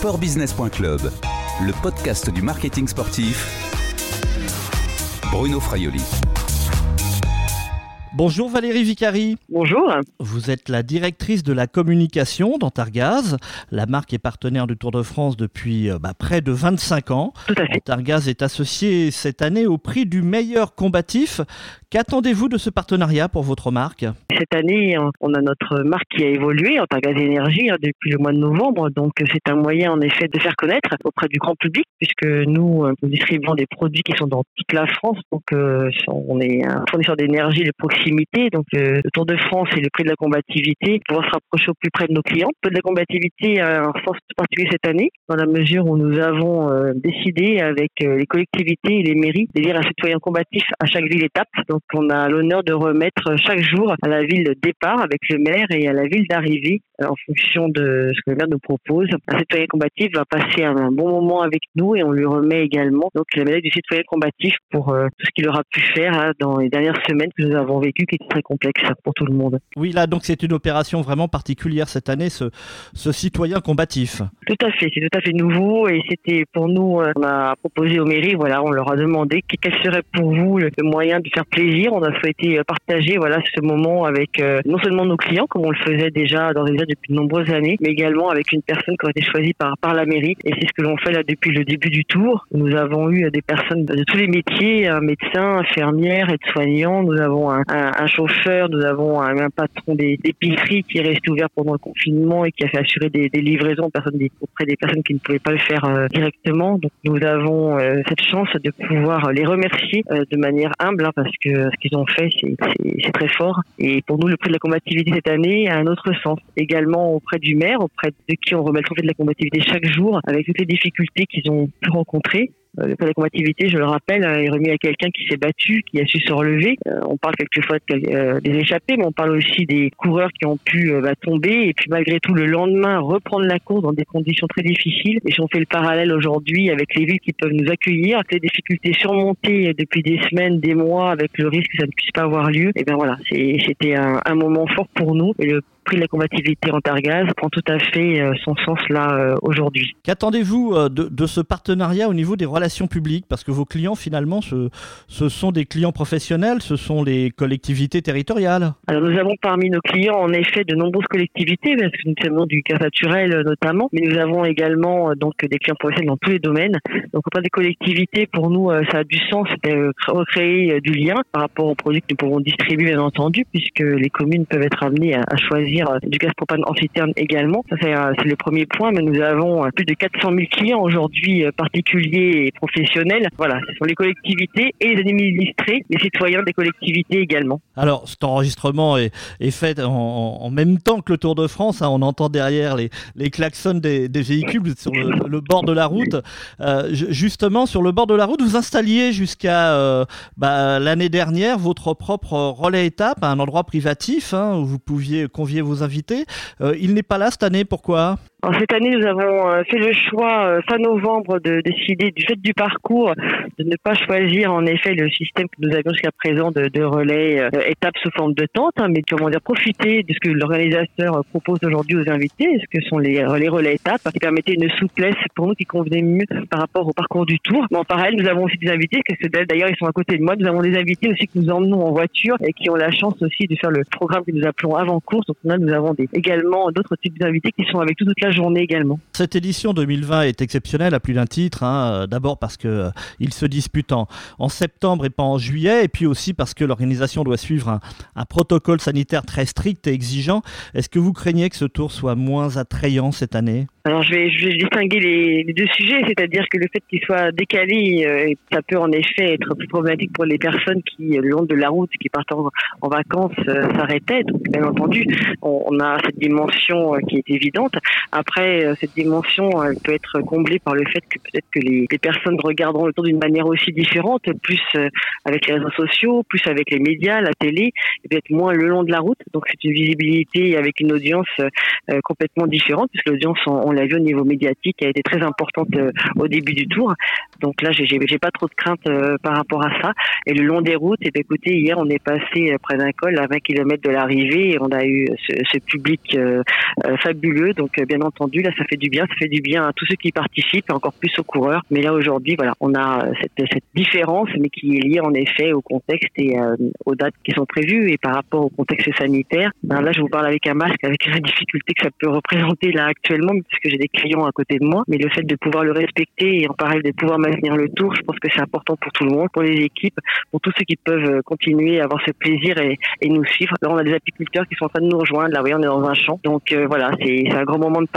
sportbusiness.club, le podcast du marketing sportif. Bruno Fraioli. Bonjour Valérie Vicari. Bonjour. Vous êtes la directrice de la communication dans Targaz. La marque est partenaire du Tour de France depuis euh, bah, près de 25 ans. Tout à fait. Targaz est associé cette année au prix du meilleur combatif. Qu'attendez-vous de ce partenariat pour votre marque? Cette année, on a notre marque qui a évolué en Targaz Énergie hein, depuis le mois de novembre. Donc, c'est un moyen en effet de faire connaître auprès du grand public puisque nous, euh, nous distribuons des produits qui sont dans toute la France. Donc, euh, on est un fournisseur d'énergie de proximité. Donc, euh, le Tour de France et le prix de la combativité, pouvoir se rapprocher au plus près de nos clients. Le prix de la combativité a un sens particulier cette année dans la mesure où nous avons décidé avec les collectivités et les mairies d'élire un citoyen combatif à chaque ville étape. Donc on a l'honneur de remettre chaque jour à la ville de départ avec le maire et à la ville d'arrivée euh, en fonction de ce que le maire nous propose. Un citoyen combatif va passer un bon moment avec nous et on lui remet également donc la médaille du citoyen combatif pour euh, tout ce qu'il aura pu faire hein, dans les dernières semaines que nous avons vécues qui étaient très complexes pour tout le monde. Oui, là donc c'est une opération vraiment particulière cette année, ce, ce citoyen combatif. Tout à fait, c'est tout à fait nouveau et c'était pour nous, euh, on a proposé aux mairies, voilà, on leur a demandé quel serait pour vous le moyen de faire plaisir on a souhaité euh, partager voilà ce moment avec euh, non seulement nos clients comme on le faisait déjà dans les depuis de nombreuses années, mais également avec une personne qui a été choisie par par la mairie. Et c'est ce que l'on fait là depuis le début du tour. Nous avons eu des personnes de tous les métiers, un médecin, infirmière, aide-soignant. Nous avons un, un, chauffeur, nous avons un, patron d'épicerie qui est resté ouvert pendant le confinement et qui a fait assurer des, des livraisons personnes, auprès des personnes qui ne pouvaient pas le faire euh, directement. Donc nous avons cette chance de pouvoir les remercier de manière humble hein, parce que ce qu'ils ont fait, c'est très fort. Pour nous, le prix de la combativité cette année a un autre sens. Également auprès du maire, auprès de qui on remet le trophée de la combativité chaque jour, avec toutes les difficultés qu'ils ont pu rencontrer. Euh, le de combativité, je le rappelle, est remis à quelqu'un qui s'est battu, qui a su se relever. Euh, on parle quelquefois euh, des échappés, mais on parle aussi des coureurs qui ont pu bah, tomber et puis malgré tout le lendemain reprendre la course dans des conditions très difficiles. Et si on fait le parallèle aujourd'hui avec les villes qui peuvent nous accueillir, les difficultés surmontées depuis des semaines, des mois, avec le risque que ça ne puisse pas avoir lieu, et bien voilà, c'était un, un moment fort pour nous. De la combativité en Targaz prend tout à fait euh, son sens là euh, aujourd'hui. Qu'attendez-vous euh, de, ce partenariat au niveau des relations publiques? Parce que vos clients finalement, ce, ce, sont des clients professionnels, ce sont les collectivités territoriales. Alors nous avons parmi nos clients en effet de nombreuses collectivités, parce que nous sommes du cas naturel notamment, mais nous avons également donc des clients professionnels dans tous les domaines. Donc auprès des collectivités, pour nous, ça a du sens de recréer du lien par rapport aux produits que nous pouvons distribuer bien entendu, puisque les communes peuvent être amenées à choisir euh, du gaz propane en citerne également. Euh, c'est le premier point, mais nous avons euh, plus de 400 000 clients aujourd'hui, particuliers et professionnels. Voilà, ce sont les collectivités et les administrés, les citoyens des collectivités également. Alors, cet enregistrement est, fait en, même temps que le Tour de France. Hein. on entend derrière les, les klaxons des, véhicules sur le, bord de la route. justement, sur le bord de la route, vous installiez jusqu'à bah, l'année dernière votre propre relais étape un endroit privatif hein, où vous pouviez convier vous inviter. Euh, il n'est pas là cette année, pourquoi? Cette année, nous avons euh, fait le choix euh, fin novembre de décider du fait du parcours de ne pas choisir en effet le système que nous avions jusqu'à présent de, de relais euh, étapes sous forme de tente, hein, mais comment dire profiter de ce que l'organisateur propose aujourd'hui aux invités, ce que sont les relais relais étapes, qui permettait une souplesse pour nous qui convenait mieux par rapport au parcours du tour. Mais en parallèle, nous avons aussi des invités, que d'ailleurs ils sont à côté de moi. Nous avons des invités aussi que nous emmenons en voiture et qui ont la chance aussi de faire le programme que nous appelons avant course. Donc là, nous avons des, également d'autres types d'invités qui sont avec toute la journée également. Cette édition 2020 est exceptionnelle à plus d'un titre. Hein. D'abord parce que euh, il se dispute en, septembre et pas en juillet, et puis aussi parce que l'organisation doit suivre un, protocole sanitaire très strict et exigeant. Est-ce que vous craignez que ce tour soit moins attrayant cette année? Alors je vais, je vais distinguer les, deux sujets, c'est-à-dire que le fait qu'il soit décalé, euh, ça peut en effet être plus problématique pour les personnes qui, le long de la route, qui partent en, vacances, euh, s'arrêtaient. Donc bien entendu, on, a cette dimension qui est évidente. Après, euh, cette dimension, elle peut être comblée par le fait que peut-être que les, personnes regarderont le tour d'une manière aussi différente, plus euh, avec les réseaux sociaux, plus avec les médias, la télé, et peut-être moins le long de la route. Donc c'est une visibilité avec une audience euh, complètement différente, puisque l'audience, on, l'a vu au niveau médiatique, a été très importante au début du tour. Donc là, j'ai, j'ai pas trop de crainte par rapport à ça. Et le long des routes, eh écoutez, hier, on est passé près d'un col à 20 km de l'arrivée, et on a eu ce, ce public fabuleux. Donc bien entendu entendu. Là, ça fait du bien, ça fait du bien à tous ceux qui participent et encore plus aux coureurs. Mais là, aujourd'hui, voilà, on a cette, cette, différence, mais qui est liée en effet au contexte et euh, aux dates qui sont prévues et par rapport au contexte sanitaire. Ben là, je vous parle avec un masque, avec la difficulté que ça peut représenter là actuellement, puisque j'ai des clients à côté de moi. Mais le fait de pouvoir le respecter et en parallèle de pouvoir maintenir le tour, je pense que c'est important pour tout le monde, pour les équipes, pour tous ceux qui peuvent continuer à avoir ce plaisir et, nous suivre. Là, on a des apiculteurs qui sont en train de nous rejoindre. Là, oui, on est dans un champ. Donc euh, voilà, c'est un grand moment de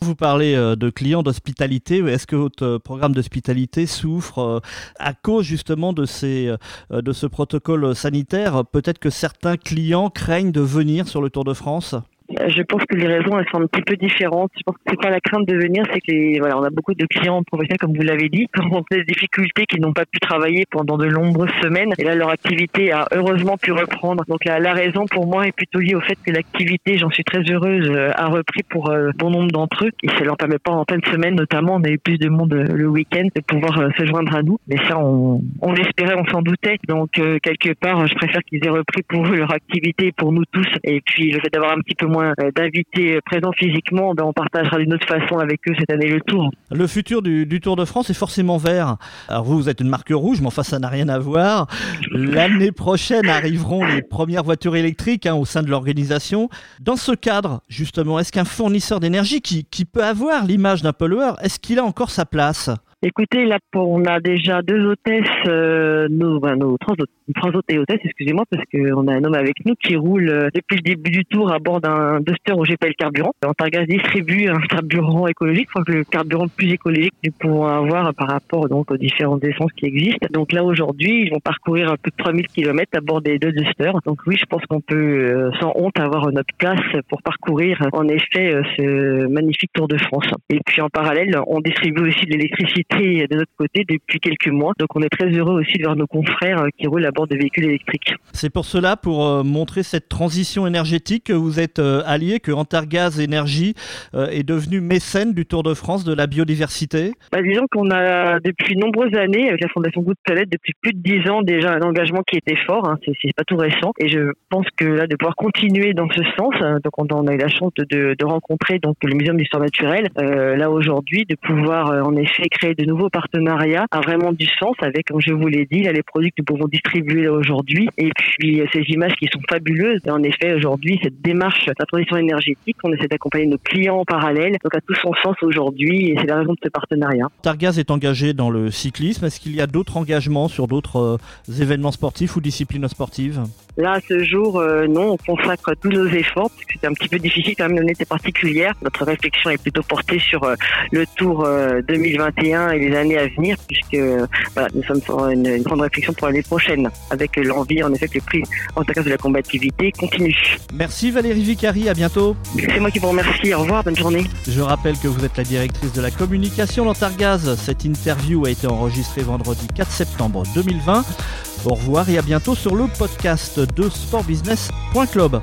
Vous parlez euh, de clients d'hospitalité. Est-ce que votre euh, programme d'hospitalité souffre à cause justement de ce protocole sanitaire? Peut-être que certains clients craignent de venir sur le Tour de France? Je pense que les raisons elles sont un petit peu différentes. Je pense que c'est pas la crainte de venir, c'est que voilà, on a beaucoup de clients professionnels comme vous l'avez dit, qui ont des difficultés, qui n'ont pas pu travailler pendant de nombreuses semaines. Et là, leur activité a heureusement pu reprendre. Donc la, la raison pour moi est plutôt liée au fait que l'activité, j'en suis très heureuse, euh, a repris pour euh, bon nombre d'entre eux. Et ça leur permet pas en de semaine, notamment, on a eu plus de monde euh, le week-end de pouvoir se joindre à nous. Mais ça, on, on l'espérait, on s'en doutait. Donc quelque part, je préfère qu'ils aient repris pour eux leur activité, pour nous tous. Et puis le fait d'avoir un petit peu moins d'invités présents physiquement, ben, on partagera d'une autre façon avec eux cette année le Tour. Le futur du, Tour de France est forcément vert. Alors vous, vous êtes une marque rouge, mais enfin ça n'a rien à voir. L'année prochaine arriveront les premières voitures électriques hein, au sein de l'organisation. Dans ce cadre, justement, est-ce qu'un fournisseur d'énergie qui, qui peut avoir l'image d'un pollueur, est-ce qu'il a encore sa place? Écoutez, là, on a déjà deux hôtesses, euh, nos, nos trois, trois et hôtesses, excusez-moi, parce qu'on a un homme avec nous qui roule euh, depuis le début du tour à bord d'un Duster pas le carburant. Antargaz distribue un carburant écologique, que le carburant le plus écologique que nous pouvons avoir par rapport donc aux différentes essences qui existent. Donc là, aujourd'hui, ils vont parcourir un peu de 3000 km à bord des deux Duster. Donc oui, je pense qu'on peut euh, sans honte avoir notre place pour parcourir en effet euh, ce magnifique Tour de France. Et puis en parallèle, on distribue aussi de l'électricité de notre côté depuis quelques mois. Donc on est très heureux aussi de voir nos confrères euh, qui roulent à bord de véhicules électriques. C'est pour cela, pour euh, montrer cette transition énergétique, que vous êtes euh, allié, que Antargaz Énergie est devenu mécène du Tour de France de la biodiversité bah, Disons qu'on a depuis nombreuses années, avec la Fondation Goutte Palette, depuis plus de dix ans déjà un engagement qui était fort, hein, c'est pas tout récent. Et je pense que là, de pouvoir continuer dans ce sens, donc on, a eu la chance de, de, rencontrer donc le Muséum d'histoire naturelle, là aujourd'hui, de pouvoir en effet créer de nouveaux partenariats a vraiment du sens avec, comme je vous l'ai dit, les produits que nous pouvons distribuer aujourd'hui et puis euh, ces images qui sont fabuleuses. En effet, aujourd'hui, cette démarche de la transition énergétique, on essaie d'accompagner nos clients en parallèle, donc a tout son sens aujourd'hui et c'est la raison de ce partenariat. Targaz est engagé dans le cyclisme. Est-ce qu'il y a d'autres engagements sur d'autres euh, événements sportifs ou disciplines sportives? Là, à ce jour, euh, non, on consacre tous nos efforts parce que c'est un petit peu difficile quand même, une été particulière. Notre réflexion est plutôt portée sur le Tour 2021 et les années à venir, puisque voilà, nous sommes sur une, grande réflexion pour l'année prochaine, avec l'envie en effet que le prix en cas de la combativité continue. Merci Valérie Vicari, à bientôt. C'est moi qui vous remercie, au revoir, bonne journée. Je rappelle que vous êtes la directrice de la communication d'Antargaz. Cette interview a été enregistrée vendredi 4 septembre 2020. Au revoir et à bientôt sur le podcast de sportbusiness.club.